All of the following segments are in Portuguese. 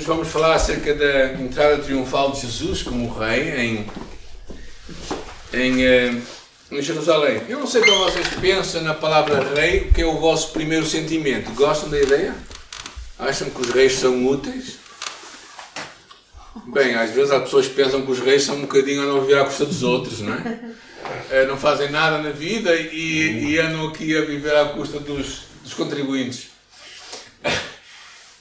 Hoje vamos falar acerca da entrada triunfal de Jesus como rei em, em, eh, em Jerusalém. Eu não sei como vocês pensam na palavra rei, o que é o vosso primeiro sentimento. Gostam da ideia? Acham que os reis são úteis? Bem, às vezes as pessoas pensam que os reis são um bocadinho a não vir à custa dos outros, não é? Eh, não fazem nada na vida e, e andam aqui a viver à custa dos, dos contribuintes.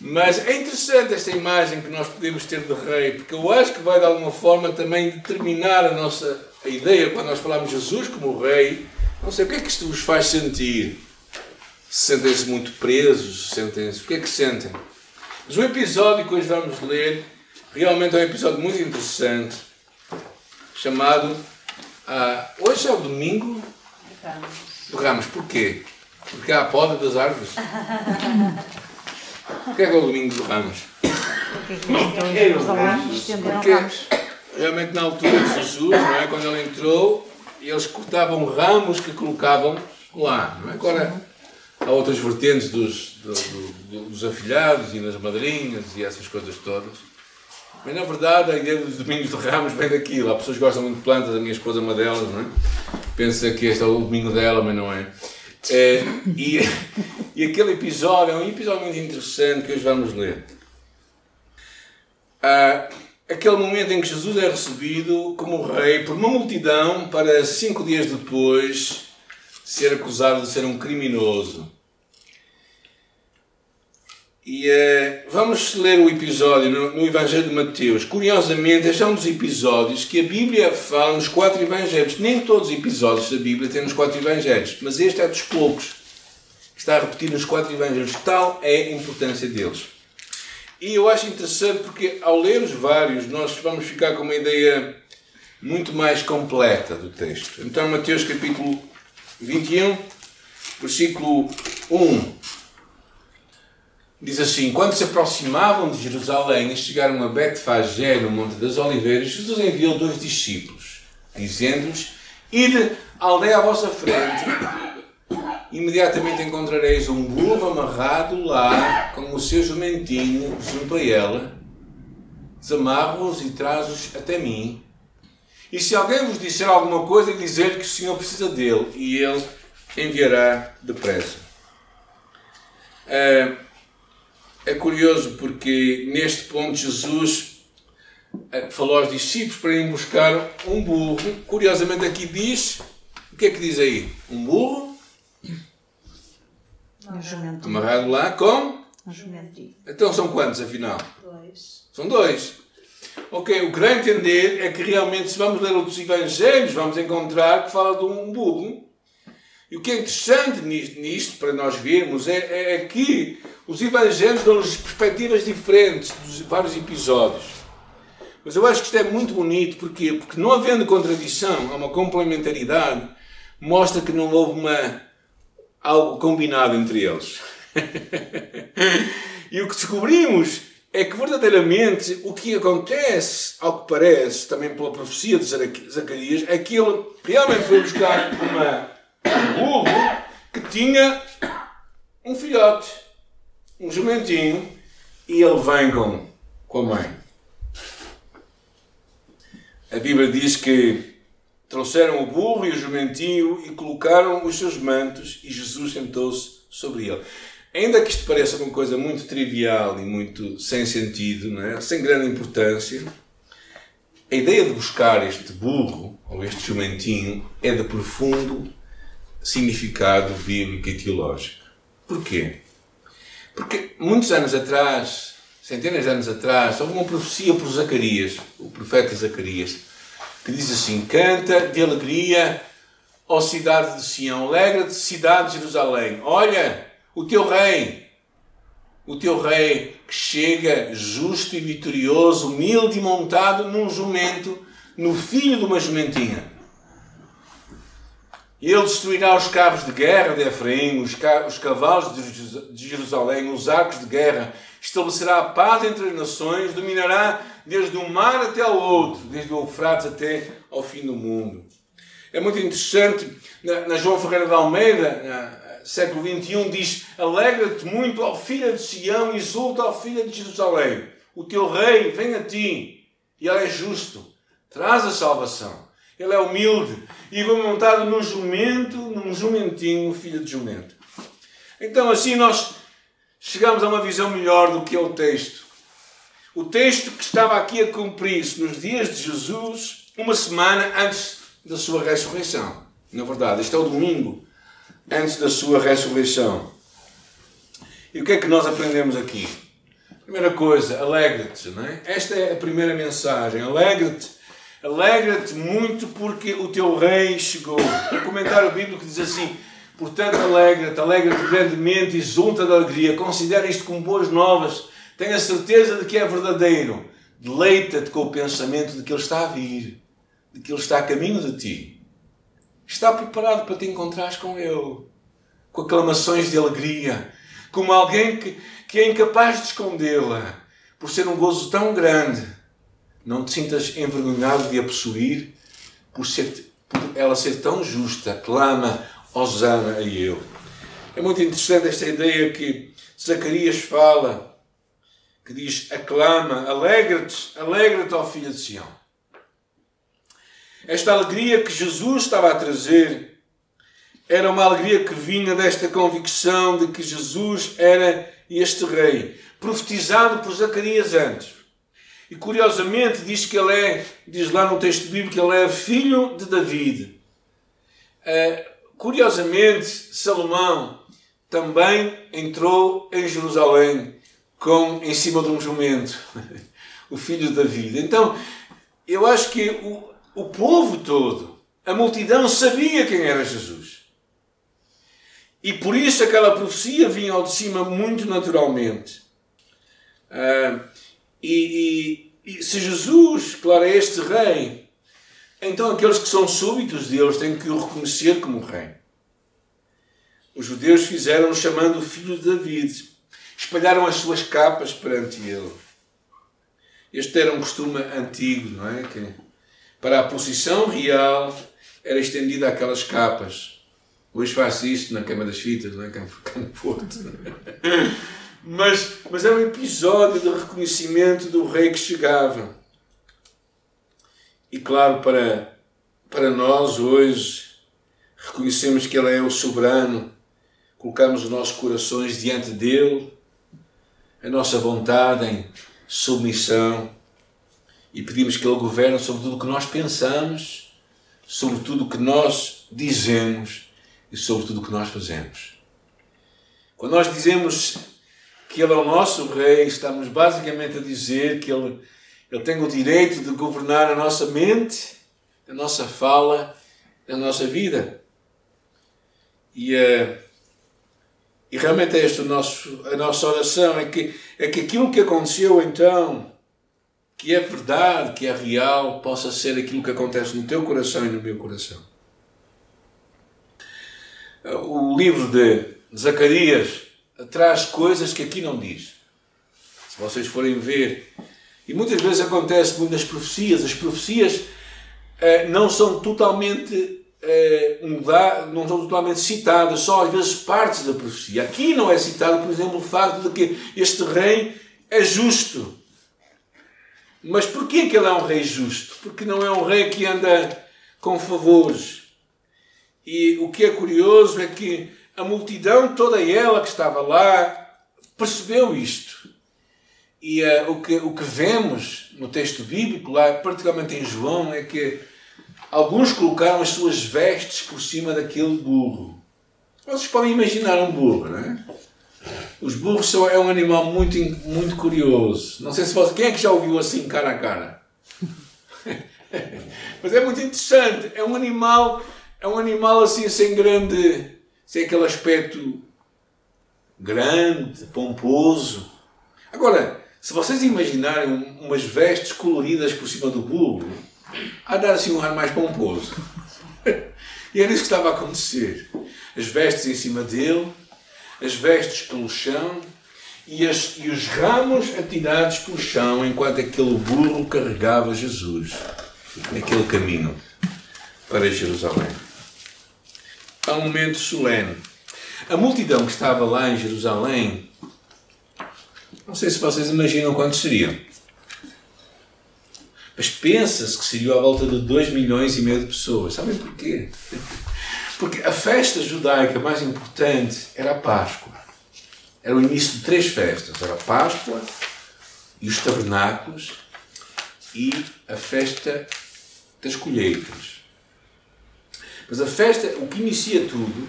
Mas é interessante esta imagem que nós podemos ter de rei, porque eu acho que vai de alguma forma também determinar a nossa a ideia quando nós falamos de Jesus como rei. Não sei o que é que isto vos faz sentir. Sentem-se muito presos? Sentem-se. O que é que sentem? Mas o episódio que hoje vamos ler realmente é um episódio muito interessante, chamado ah, Hoje é o domingo do Ramos. Porquê? Porque há a poda das árvores. O que é que é o domingo do Ramos? Porque realmente na altura de Jesus, não é? quando ele entrou, eles cortavam ramos que colocavam lá. Não é? Agora há outras vertentes dos, do, do, dos afilhados e das madrinhas e essas coisas todas. Mas na verdade a ideia dos domingos de ramos vem daquilo. Há pessoas que gostam muito de plantas, a minha esposa é uma delas, não é? Pensa que este é o domingo dela, mas não é. É e, e aquele episódio é um episódio muito interessante que hoje vamos ler. Ah, aquele momento em que Jesus é recebido como rei por uma multidão para cinco dias depois ser acusado de ser um criminoso. E uh, vamos ler o episódio no, no, Evangelho de Mateus. Curiosamente, este é um dos episódios que a Bíblia fala nos quatro Evangelhos. Nem todos os episódios da Bíblia têm nos quatro Evangelhos, mas este é dos poucos que está a repetir nos quatro Evangelhos. Tal é a importância deles. E eu acho interessante porque, ao ler os vários, nós vamos ficar com uma ideia muito mais completa do texto. Então, Mateus capítulo 21, versículo 1. Diz assim: Quando se aproximavam de Jerusalém e chegaram a Betfagé, no Monte das Oliveiras, Jesus enviou dois discípulos, dizendo-lhes: Ide à aldeia à vossa frente, imediatamente encontrareis um burro amarrado lá, com o seu jumentinho junto a ela. Desamarro-os e traz-os até mim. E se alguém vos disser alguma coisa, dizer que o Senhor precisa dele, e ele enviará depressa. Uh, é curioso porque neste ponto Jesus eh, falou aos discípulos para irem buscar um burro. Curiosamente aqui diz, o que é que diz aí? Um burro um amarrado lá com um jumentinho. Então são quantos afinal? Dois. São dois. Ok, o que dá a entender é que realmente se vamos ler outros evangelhos vamos encontrar que fala de um burro. E o que é interessante nisto, nisto para nós vermos é, é que os evangelhos dão-nos perspectivas diferentes dos vários episódios. Mas eu acho que isto é muito bonito, porquê? Porque não havendo contradição, há uma complementaridade, mostra que não houve uma, algo combinado entre eles. e o que descobrimos é que verdadeiramente o que acontece, ao que parece, também pela profecia de Zacarias, é que ele realmente foi buscar uma, um burro que tinha um filhote um jumentinho e ele vem com, com a mãe. A Bíblia diz que trouxeram o burro e o jumentinho e colocaram os seus mantos e Jesus sentou-se sobre ele. Ainda que isto pareça uma coisa muito trivial e muito sem sentido, é? sem grande importância, a ideia de buscar este burro ou este jumentinho é de profundo significado bíblico e teológico. Porquê? Porque muitos anos atrás, centenas de anos atrás, houve uma profecia por Zacarias, o profeta Zacarias, que diz assim: Canta de alegria, ó cidade de Sião, alegra-te, cidade de Jerusalém. Olha, o teu rei, o teu rei que chega justo e vitorioso, humilde e montado num jumento, no filho de uma jumentinha. Ele destruirá os carros de guerra de Efraim, os, os cavalos de Jerusalém, os arcos de guerra, estabelecerá a paz entre as nações, dominará desde um mar até ao outro, desde o Eufrates até ao fim do mundo. É muito interessante, na, na João Ferreira de Almeida, na, século XXI, diz: Alegra-te muito, ó filha de Sião, exulta, ó filha de Jerusalém. o teu rei vem a ti e ele é justo, traz a salvação. Ele é humilde e vem montado num jumento, num jumentinho, filho de jumento. Então assim nós chegamos a uma visão melhor do que é o texto. O texto que estava aqui a cumprir-se nos dias de Jesus, uma semana antes da sua ressurreição. Na verdade, este é o domingo antes da sua ressurreição. E o que é que nós aprendemos aqui? Primeira coisa, alegra-te, não é? Esta é a primeira mensagem. Alegra-te, alegra-te muito porque o teu rei chegou. Um comentário bíblico diz assim: Portanto, alegra-te, alegra-te grandemente, exulta de alegria, considera isto como boas novas, tenha certeza de que é verdadeiro. Deleita-te com o pensamento de que Ele está a vir, de que Ele está a caminho de ti. Está preparado para te encontrares com Ele, com aclamações de alegria, como alguém que, que é incapaz de escondê-la, por ser um gozo tão grande. Não te sintas envergonhado de a possuir, por, ser, por ela ser tão justa. Clama, Osana a eu. É muito interessante esta ideia que Zacarias fala, que diz: aclama, alegra-te, alegra-te, ó filho de Sião. Esta alegria que Jesus estava a trazer era uma alegria que vinha desta convicção de que Jesus era este rei, profetizado por Zacarias antes. E curiosamente diz que ele é, diz lá no texto bíblico, que ele é filho de David. Uh, curiosamente, Salomão também entrou em Jerusalém com em cima de um jumento, o filho de David. Então, eu acho que o, o povo todo, a multidão sabia quem era Jesus. E por isso aquela profecia vinha ao de cima muito naturalmente. Uh, e, e, e, se Jesus, claro, é este rei, então aqueles que são súbitos de Deus têm que o reconhecer como rei. Os judeus fizeram chamando o filho de David, espalharam as suas capas perante ele. Este era um costume antigo, não é? Que para a posição real era estendida aquelas capas. Hoje faço isto na cama das fitas, não é? Cá Porto. mas, mas é um episódio de reconhecimento do rei que chegava. E claro, para, para nós hoje, reconhecemos que Ele é o soberano, colocamos os nossos corações diante dele, a nossa vontade em submissão e pedimos que Ele governe sobre tudo o que nós pensamos, sobre tudo o que nós dizemos e sobre tudo o que nós fazemos. Quando nós dizemos que Ele é o nosso Rei, estamos basicamente a dizer que Ele, Ele tem o direito de governar a nossa mente, a nossa fala, a nossa vida. E, uh, e realmente é esta a nossa oração: é que, é que aquilo que aconteceu então, que é verdade, que é real, possa ser aquilo que acontece no teu coração e no meu coração o livro de Zacarias traz coisas que aqui não diz. Se vocês forem ver, e muitas vezes acontece muitas profecias, as profecias eh, não são totalmente eh, não são totalmente citadas, só às vezes partes da profecia. Aqui não é citado, por exemplo, o facto de que este rei é justo. Mas porquê que ele é um rei justo? Porque não é um rei que anda com favores e o que é curioso é que a multidão, toda ela que estava lá, percebeu isto. E uh, o, que, o que vemos no texto bíblico, lá, particularmente em João, é que alguns colocaram as suas vestes por cima daquele burro. Vocês podem imaginar um burro, não é? Os burros são, é um animal muito, muito curioso. Não sei se você. Quem é que já ouviu assim cara a cara? Mas é muito interessante. É um animal é um animal assim sem grande, sem aquele aspecto grande, pomposo. Agora, se vocês imaginarem umas vestes coloridas por cima do burro, a dar assim um ar mais pomposo. e era isso que estava a acontecer. As vestes em cima dele, as vestes pelo chão e, as, e os ramos atirados pelo chão enquanto aquele burro carregava Jesus naquele caminho para Jerusalém a um momento solene. A multidão que estava lá em Jerusalém, não sei se vocês imaginam quantos seriam. Mas pensa-se que seria à volta de 2 milhões e meio de pessoas. Sabem porquê? Porque a festa judaica mais importante era a Páscoa. Era o início de três festas. Era a Páscoa e os tabernáculos e a festa das colheitas. Mas a festa, o que inicia tudo,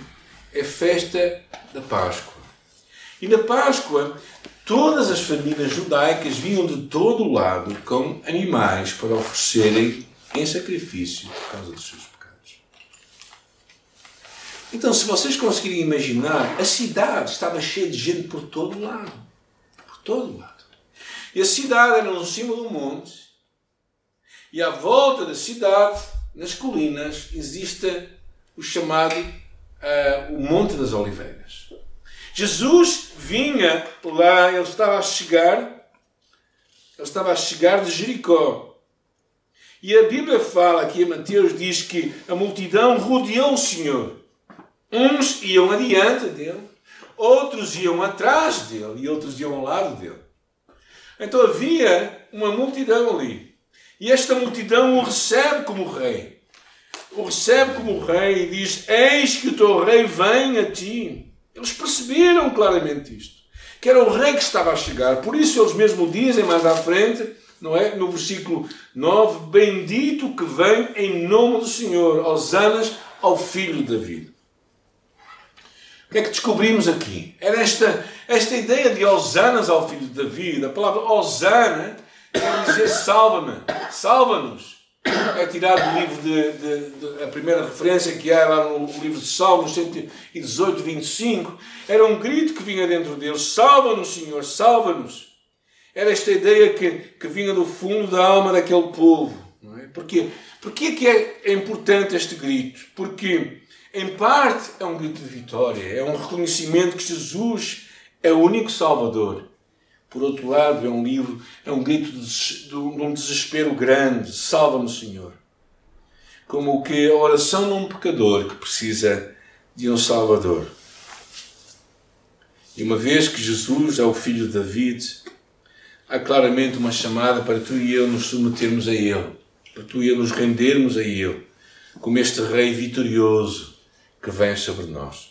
é a festa da Páscoa. E na Páscoa, todas as famílias judaicas vinham de todo o lado com animais para oferecerem em sacrifício por causa dos seus pecados. Então, se vocês conseguirem imaginar, a cidade estava cheia de gente por todo o lado. Por todo o lado. E a cidade era no cimo do monte, e à volta da cidade, nas colinas, existe o chamado uh, o Monte das Oliveiras. Jesus vinha lá, ele estava a chegar, ele estava a chegar de Jericó. E a Bíblia fala aqui, Mateus diz que a multidão rodeou o Senhor. Uns iam adiante dele, outros iam atrás dele e outros iam ao lado dele. Então havia uma multidão ali. E esta multidão o recebe como rei. O recebe como rei e diz: Eis que o teu rei vem a ti. Eles perceberam claramente isto. Que era o rei que estava a chegar. Por isso eles mesmo dizem mais à frente, não é? No versículo 9: Bendito que vem em nome do Senhor, Osanas ao filho de David. O que é que descobrimos aqui? Era esta, esta ideia de Osanas ao filho de David. A palavra Osana quer dizer salva-me, salva-nos. É tirado do livro de, de, de, a primeira referência que há lá no livro de Salmos 118, 25. Era um grito que vinha dentro deles: Salva-nos, Senhor, salva-nos. Era esta ideia que, que vinha do fundo da alma daquele povo. Não é? Porquê? Porquê é que é importante este grito? Porque, em parte, é um grito de vitória, é um reconhecimento que Jesus é o único Salvador por outro lado, é um livro, é um grito de, um desespero grande. Salva-me, Senhor. Como que a oração de um pecador que precisa de um Salvador. E uma vez que Jesus é o filho de David, há claramente uma chamada para tu e eu nos submetermos a Ele, para tu e eu nos rendermos a Ele, como este Rei vitorioso que vem sobre nós.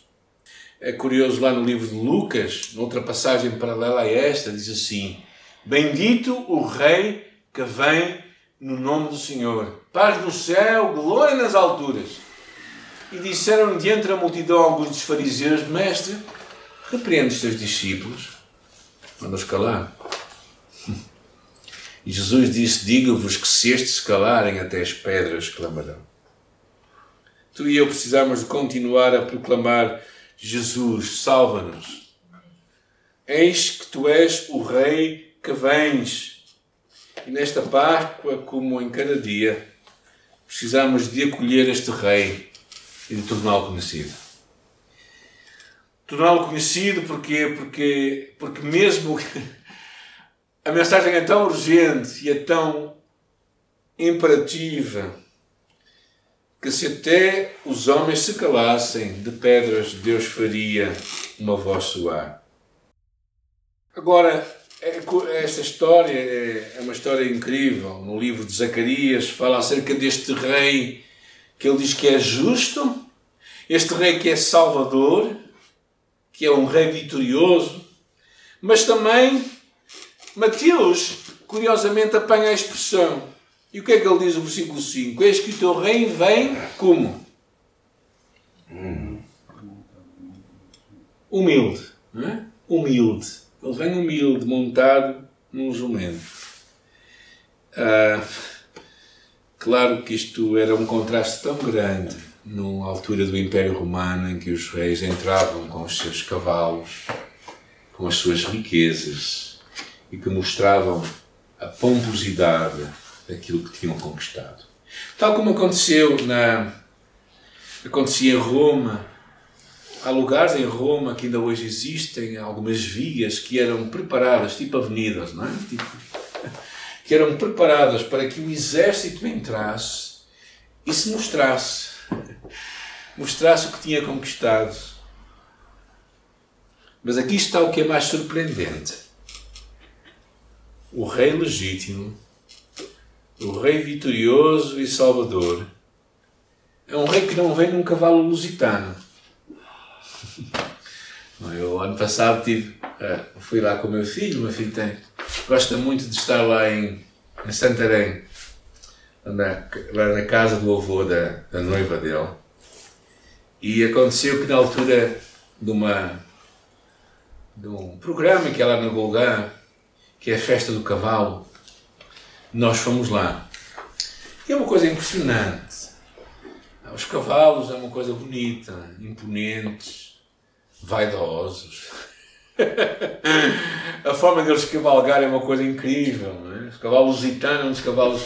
É curioso lá no livro de Lucas, noutra passagem paralela a esta, diz assim: Bendito o Rei que vem no nome do Senhor. Paz no céu, glória nas alturas. E disseram diante da multidão alguns dos fariseus: Mestre, repreende os teus discípulos. Manda-os calar. E Jesus disse: Digo-vos que se estes calarem, até as pedras clamarão. Tu e eu precisamos de continuar a proclamar Jesus, salva-nos. Eis que tu és o Rei que vens. E nesta Páscoa, como em cada dia, precisamos de acolher este Rei e de torná-lo conhecido. Torná-lo conhecido porque, porque, porque mesmo a mensagem é tão urgente e é tão imperativa que se até os homens se calassem, de pedras Deus faria uma voz soar. Agora, é, esta história é, é uma história incrível. No livro de Zacarias fala acerca deste rei que ele diz que é justo, este rei que é salvador, que é um rei vitorioso, mas também Mateus, curiosamente, apanha a expressão e o que é que ele diz no versículo 5? Eis que o teu reino vem como? Humilde. É? Humilde. Ele vem humilde, montado num jumento. Ah, claro que isto era um contraste tão grande numa altura do Império Romano em que os reis entravam com os seus cavalos, com as suas riquezas e que mostravam a pomposidade daquilo que tinham conquistado. Tal como aconteceu na acontecia em Roma, há lugares em Roma que ainda hoje existem algumas vias que eram preparadas, tipo avenidas, não é? Tipo, que eram preparadas para que o exército entrasse e se mostrasse, mostrasse o que tinha conquistado. Mas aqui está o que é mais surpreendente. O rei legítimo o Rei vitorioso e salvador, é um rei que não vem num cavalo lusitano. Eu, ano passado, tive, eh, fui lá com o meu filho, o meu filho tem, gosta muito de estar lá em, em Santarém, na, lá na casa do avô da, da noiva dele. E aconteceu que na altura de uma de um programa que é lá no Golgã, que é a festa do cavalo, nós fomos lá. E é uma coisa impressionante. Os cavalos é uma coisa bonita, imponentes, vaidosos. a forma deles cavalgar é uma coisa incrível. É? Os cavalos lusitanos cavalos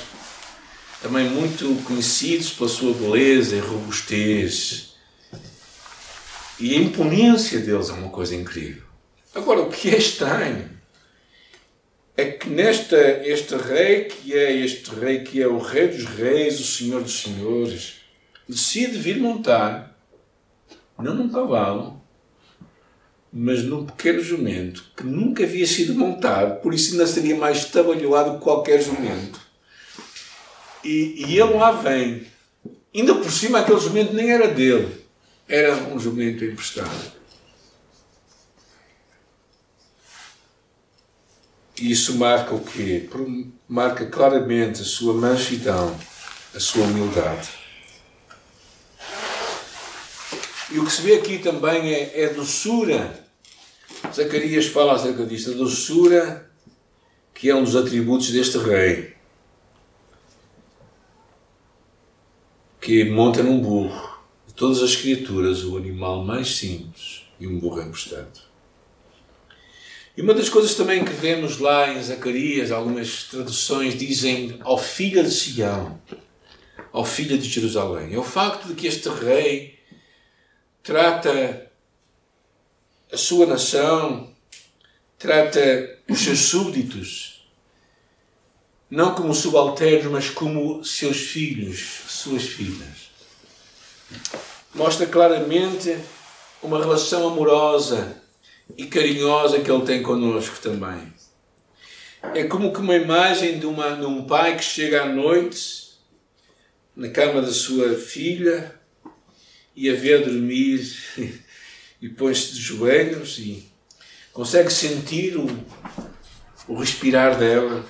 também muito conhecidos pela sua beleza e robustez. E a imponência deles é uma coisa incrível. Agora, o que é estranho é que nesta, este rei que é este rei que é o rei dos reis, o senhor dos senhores, decide vir montar, não num cavalo, mas num pequeno jumento que nunca havia sido montado, por isso ainda seria mais estabalhoado que qualquer jumento. E, e ele lá vem. Ainda por cima, aquele jumento nem era dele, era um jumento emprestado. E isso marca o quê? Marca claramente a sua mansidão, a sua humildade. E o que se vê aqui também é, é doçura. Zacarias fala acerca disto, a doçura que é um dos atributos deste rei, que monta num burro. De todas as criaturas, o animal mais simples e um burro emprestado. E uma das coisas também que vemos lá em Zacarias, algumas traduções dizem ao filho de Sião, ao filho de Jerusalém. É o facto de que este rei trata a sua nação, trata os seus súbditos, não como subalternos, mas como seus filhos, suas filhas. Mostra claramente uma relação amorosa e carinhosa que Ele tem conosco também. É como que uma imagem de, uma, de um pai que chega à noite na cama da sua filha e a vê dormir e põe-se de joelhos e consegue sentir o, o respirar dela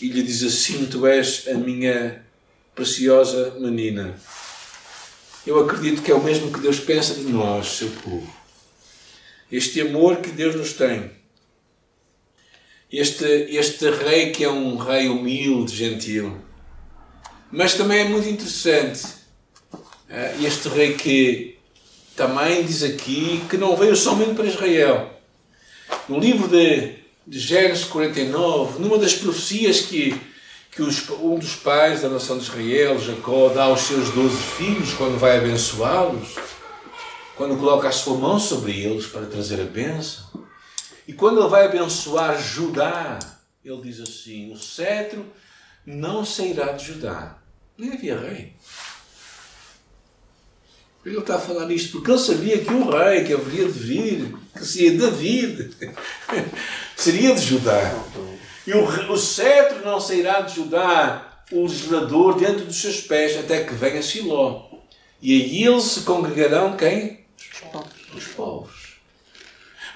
e lhe diz assim: Tu és a minha preciosa menina. Eu acredito que é o mesmo que Deus pensa de nós, seu povo este amor que Deus nos tem. Este, este rei que é um rei humilde, gentil. Mas também é muito interessante eh, este rei que também diz aqui que não veio somente para Israel. No livro de, de Gênesis 49, numa das profecias que, que os, um dos pais da nação de Israel, Jacó, dá aos seus doze filhos quando vai abençoá-los, quando coloca a sua mão sobre eles para trazer a bênção. E quando ele vai abençoar Judá, ele diz assim: o cetro não sairá de Judá. Nem havia rei. Ele está a falar isto porque ele sabia que o rei que haveria de vir, que seria David, seria de Judá. E o, o cetro não sairá de Judá, o legislador dentro dos seus pés, até que venha Siló. E aí eles se congregarão quem? Os povos.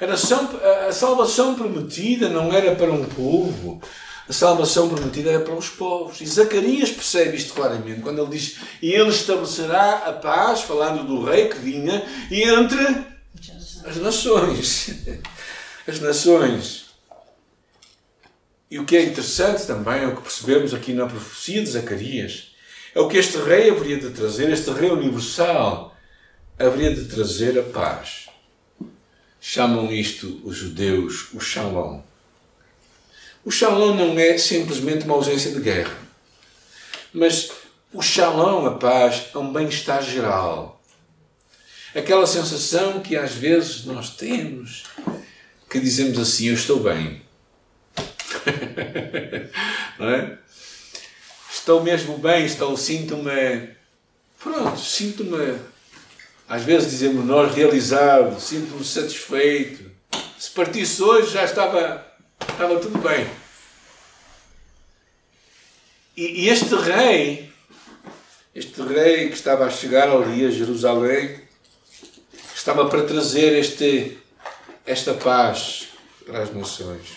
A, nação, a salvação prometida não era para um povo, a salvação prometida era para os povos. E Zacarias percebe isto claramente quando ele diz: E ele estabelecerá a paz, falando do rei que vinha, entre as nações. As nações. E o que é interessante também, é o que percebemos aqui na profecia de Zacarias, é o que este rei haveria de trazer, este rei universal, haveria de trazer a paz. Chamam isto os judeus o shalom. O shalom não é simplesmente uma ausência de guerra, mas o shalom, a paz, é um bem-estar geral. Aquela sensação que às vezes nós temos, que dizemos assim: Eu estou bem. é? Estou mesmo bem, estou, sinto-me. Pronto, sinto-me às vezes dizemos nós realizado, sinto-me satisfeito. Se partisse hoje já estava, estava tudo bem. E, e este rei, este rei que estava a chegar ali a Jerusalém, estava para trazer este, esta paz para as nações.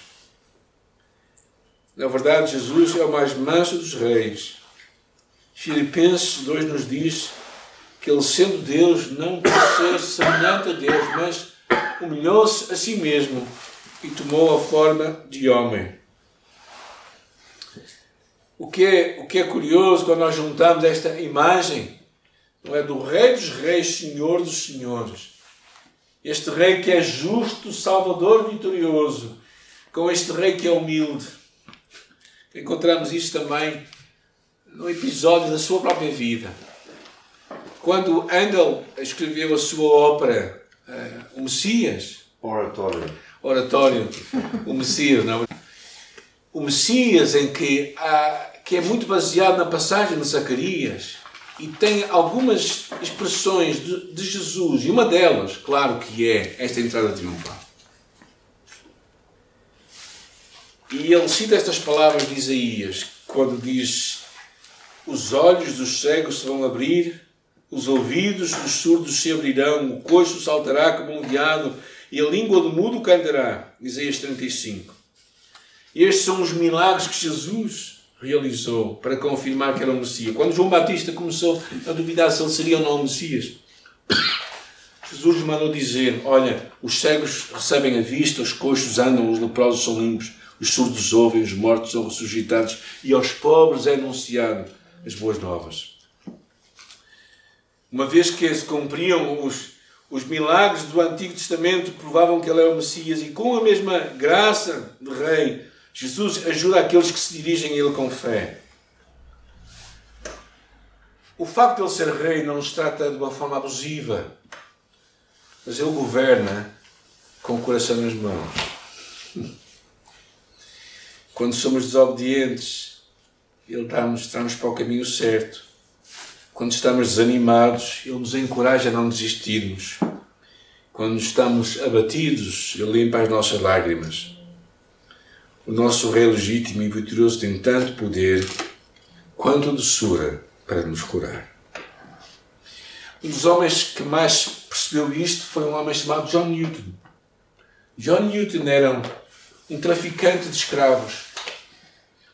Na verdade, Jesus é o mais manso dos reis. Filipenses 2 nos diz que ele, sendo Deus, não quis ser semelhante a Deus, mas humilhou-se a si mesmo e tomou a forma de homem. O que, é, o que é curioso quando nós juntamos esta imagem não é do Rei dos Reis, Senhor dos Senhores. Este Rei que é justo, Salvador vitorioso, com este Rei que é humilde. Encontramos isto também no episódio da sua própria vida. Quando Handel escreveu a sua ópera uh, O Messias, Oratório. Oratório, o Messias, não? O Messias em que há que é muito baseado na passagem de Zacarias e tem algumas expressões de, de Jesus, e uma delas, claro que é esta entrada triunfal. E ele cita estas palavras de Isaías, quando diz: Os olhos dos cegos se vão abrir, os ouvidos dos surdos se abrirão, o coxo saltará como um veado, e a língua do mudo cantará. Isaías 35. E estes são os milagres que Jesus realizou para confirmar que era o Messias. Quando João Batista começou a duvidar se ele seria ou não o Messias, Jesus mandou dizer: Olha, os cegos recebem a vista, os coxos andam, os leprosos são limpos, os surdos ouvem, os mortos são ressuscitados e aos pobres é anunciado as boas novas. Uma vez que se cumpriam os, os milagres do Antigo Testamento, provavam que ele era o Messias e com a mesma graça de Rei Jesus ajuda aqueles que se dirigem a Ele com fé. O facto de Ele ser rei não nos trata de uma forma abusiva, mas Ele governa com o coração nas mãos. Quando somos desobedientes, Ele dá-nos dá para o caminho certo. Quando estamos desanimados, Ele nos encoraja a não desistirmos. Quando estamos abatidos, Ele limpa as nossas lágrimas. O nosso Rei legítimo e vitorioso tem tanto poder quanto doçura para nos curar. Um dos homens que mais percebeu isto foi um homem chamado John Newton. John Newton era um, um traficante de escravos.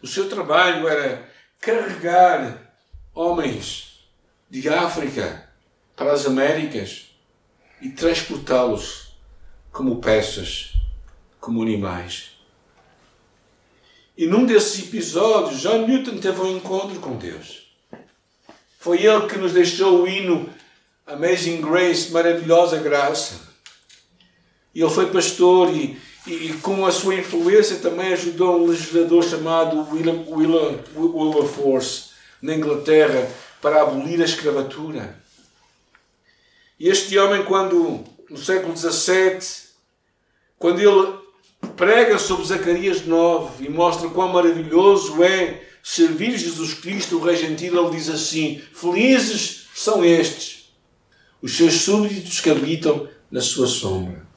O seu trabalho era carregar homens de África para as Américas e transportá-los como peças, como animais. E num desses episódios, John Newton teve um encontro com Deus. Foi ele que nos deixou o hino Amazing Grace, maravilhosa graça. E ele foi pastor e, e, e, com a sua influência também ajudou um legislador chamado William, William Wilberforce na Inglaterra para abolir a escravatura. E este homem, quando no século XVII, quando ele prega sobre Zacarias 9 e mostra quão maravilhoso é servir Jesus Cristo, o Rei Gentil. Ele diz assim: Felizes são estes, os seus súbditos que habitam na sua sombra.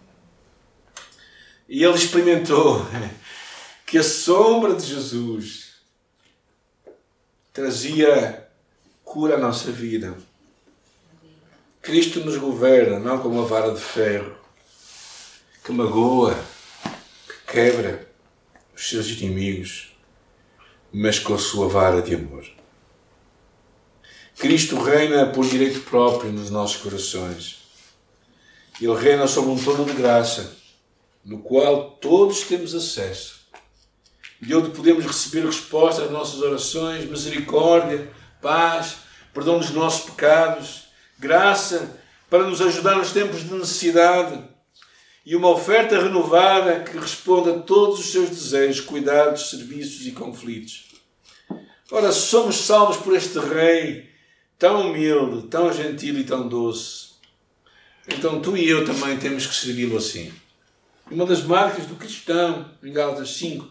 E ele experimentou que a sombra de Jesus trazia cura à nossa vida. Cristo nos governa, não com uma vara de ferro que magoa, quebra os seus inimigos, mas com a sua vara de amor. Cristo reina por direito próprio nos nossos corações. Ele reina sobre um trono de graça, no qual todos temos acesso, de onde podemos receber resposta às nossas orações, misericórdia, paz, perdão dos nossos pecados, graça para nos ajudar nos tempos de necessidade e uma oferta renovada que responda a todos os seus desejos, cuidados, serviços e conflitos. Ora, somos salvos por este Rei tão humilde, tão gentil e tão doce. Então tu e eu também temos que servi-lo assim. Uma das marcas do cristão, em Gálatas 5,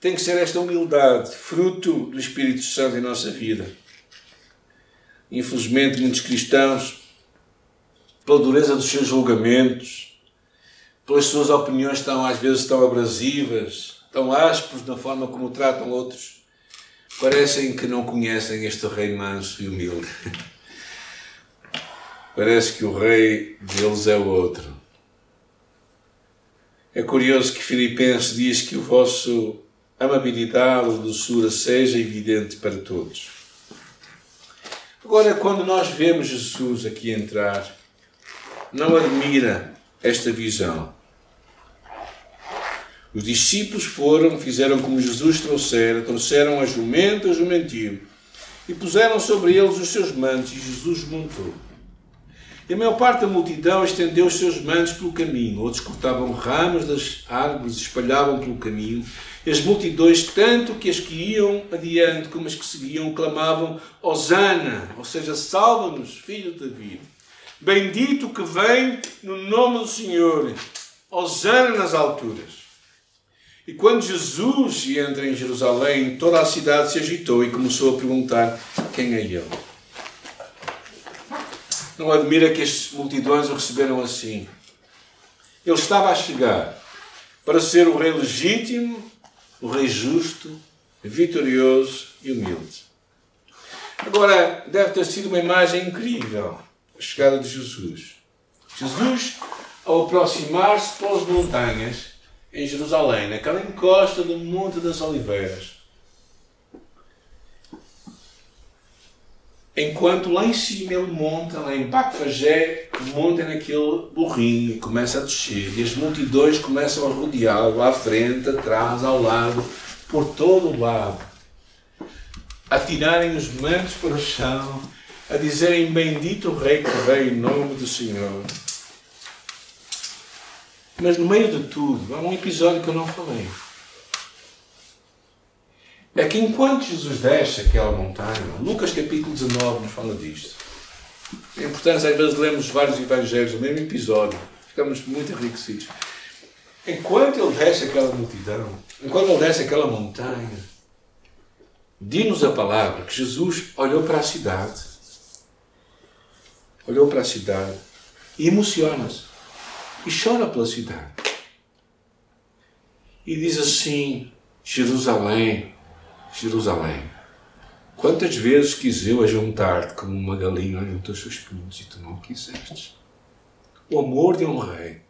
tem que ser esta humildade, fruto do Espírito Santo em nossa vida. Infelizmente, muitos cristãos, pela dureza dos seus julgamentos, pelas suas opiniões tão às vezes tão abrasivas, tão ásperos na forma como tratam outros, parecem que não conhecem este rei manso e humilde. Parece que o rei deles é o outro. É curioso que Filipenses diz que o vosso amabilidade doçura seja evidente para todos. Agora, quando nós vemos Jesus aqui entrar, não admira esta visão. Os discípulos foram, fizeram como Jesus trouxera, trouxeram a jumenta o jumentil e puseram sobre eles os seus mantos e Jesus montou. E a maior parte da multidão estendeu os seus mantos pelo caminho, outros cortavam ramos das árvores e espalhavam pelo caminho. E as multidões, tanto que as que iam adiante como as que seguiam, clamavam: Hosana, ou seja, salva-nos, filho de David. Bendito que vem no nome do Senhor, Hosana nas alturas. E quando Jesus entra em Jerusalém, toda a cidade se agitou e começou a perguntar: Quem é ele? Não admira que as multidões o receberam assim. Ele estava a chegar para ser o rei legítimo, o rei justo, vitorioso e humilde. Agora, deve ter sido uma imagem incrível a chegada de Jesus. Jesus, ao aproximar-se pelas montanhas, em Jerusalém, naquela encosta do Monte das Oliveiras. Enquanto lá em cima ele monta, lá em Bacfagé, monta naquele burrinho e começa a descer. E as multidões começam a rodeá-lo à frente, atrás, ao lado, por todo o lado. A tirarem os mantos para o chão, a dizerem: Bendito o Rei que veio em nome do Senhor. Mas no meio de tudo, há um episódio que eu não falei. É que enquanto Jesus desce aquela montanha, Lucas capítulo 19 nos fala disto. É importante, às vezes, lermos vários evangelhos no mesmo episódio. Ficamos muito enriquecidos. Enquanto ele desce aquela multidão, enquanto ele desce aquela montanha, diz-nos a palavra que Jesus olhou para a cidade, olhou para a cidade e emociona-se e chora pela cidade. E diz assim: Jerusalém, Jerusalém, quantas vezes quis eu ajuntar-te como uma galinha junto aos seus pinhos e tu não quiseste? O amor de um rei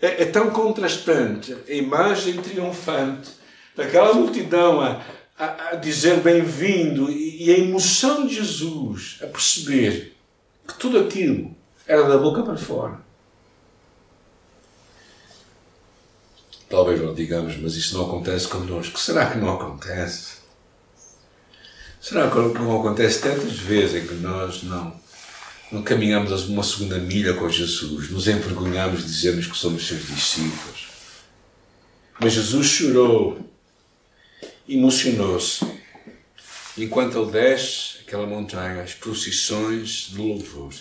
é, é tão contrastante a imagem triunfante daquela multidão a, a, a dizer bem-vindo e, e a emoção de Jesus a perceber que tudo aquilo era da boca para fora. Talvez não digamos, mas isso não acontece connosco. Será que não acontece? Será que não acontece tantas vezes em que nós não, não caminhamos uma segunda milha com Jesus, nos envergonhamos de dizermos que somos seus discípulos? Mas Jesus chorou, emocionou-se. Enquanto ele desce aquela montanha, as procissões de louvor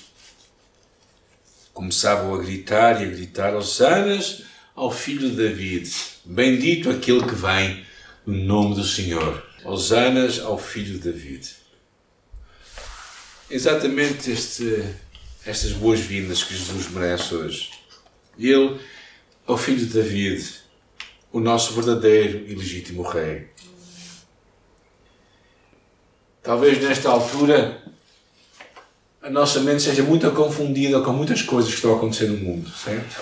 começavam a gritar e a gritar: Hosanas! Ao filho de David. Bendito aquele que vem no nome do Senhor. Hosanas ao filho de David. Exatamente este, estas boas-vindas que Jesus merece hoje. Ele, ao filho de David, o nosso verdadeiro e legítimo Rei. Talvez nesta altura a nossa mente seja muito confundida com muitas coisas que estão a acontecer no mundo, certo?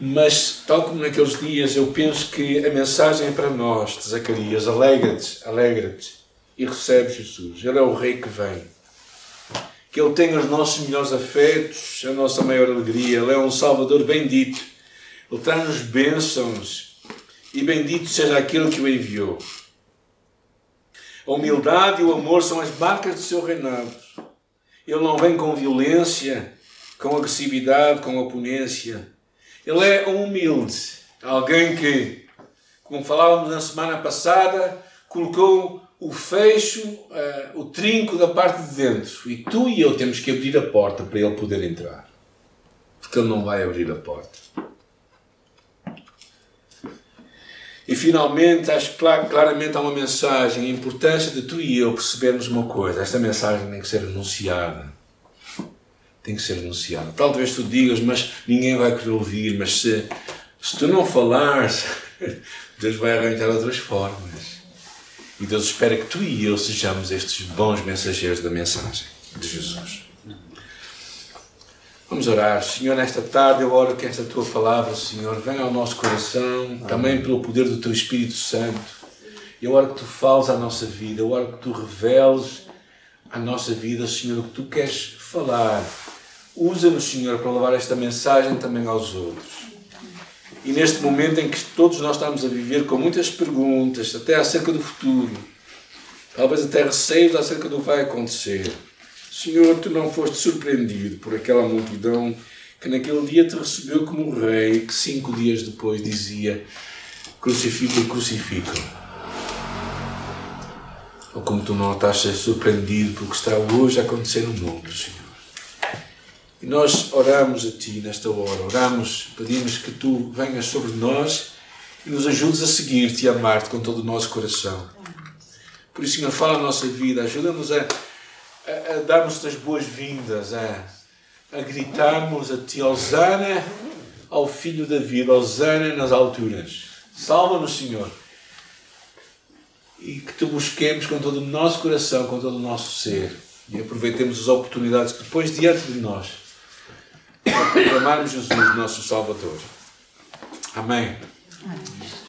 Mas, tal como naqueles dias, eu penso que a mensagem é para nós, de Zacarias: alegra-te, alegra-te e recebe Jesus. Ele é o Rei que vem. Que Ele tenha os nossos melhores afetos, a nossa maior alegria. Ele é um Salvador bendito. Ele traz-nos bênçãos e bendito seja aquele que o enviou. A humildade e o amor são as marcas do seu reinado. Ele não vem com violência, com agressividade, com oponência ele é humilde. Alguém que, como falávamos na semana passada, colocou o fecho, uh, o trinco da parte de dentro. E tu e eu temos que abrir a porta para ele poder entrar. Porque ele não vai abrir a porta. E finalmente, acho que claramente há uma mensagem, a importância de tu e eu percebermos uma coisa. Esta mensagem tem que ser anunciada tem que ser anunciado. Talvez tu digas, mas ninguém vai querer ouvir, mas se, se tu não falares, Deus vai arranjar outras formas. E Deus espera que tu e eu sejamos estes bons mensageiros da mensagem de Jesus. Vamos orar. Senhor, nesta tarde eu oro que esta tua palavra, Senhor, venha ao nosso coração, também pelo poder do teu Espírito Santo. Eu oro que tu fales à nossa vida, eu oro que tu reveles à nossa vida, Senhor, o que tu queres falar. Usa-nos, Senhor, para levar esta mensagem também aos outros. E neste momento em que todos nós estamos a viver com muitas perguntas, até acerca do futuro, talvez até receios acerca do que vai acontecer. Senhor, tu não foste surpreendido por aquela multidão que naquele dia te recebeu como rei, que cinco dias depois dizia: Crucifica, crucifica. Ou como tu não estás a ser surpreendido pelo que está hoje a acontecer no mundo, Senhor. E nós oramos a Ti nesta hora, oramos, pedimos que Tu venhas sobre nós e nos ajudes a seguir-te e amar-te com todo o nosso coração. Por isso, Senhor, fala a nossa vida, ajuda-nos a a, a darmos as boas-vindas, a, a gritarmos a Ti, Osana ao Filho da Vida, Osana nas alturas. Salva-nos, Senhor. E que Te busquemos com todo o nosso coração, com todo o nosso ser. E aproveitemos as oportunidades que depois diante de nós para proclamarmos Jesus, nosso Salvador. Amém. Amém.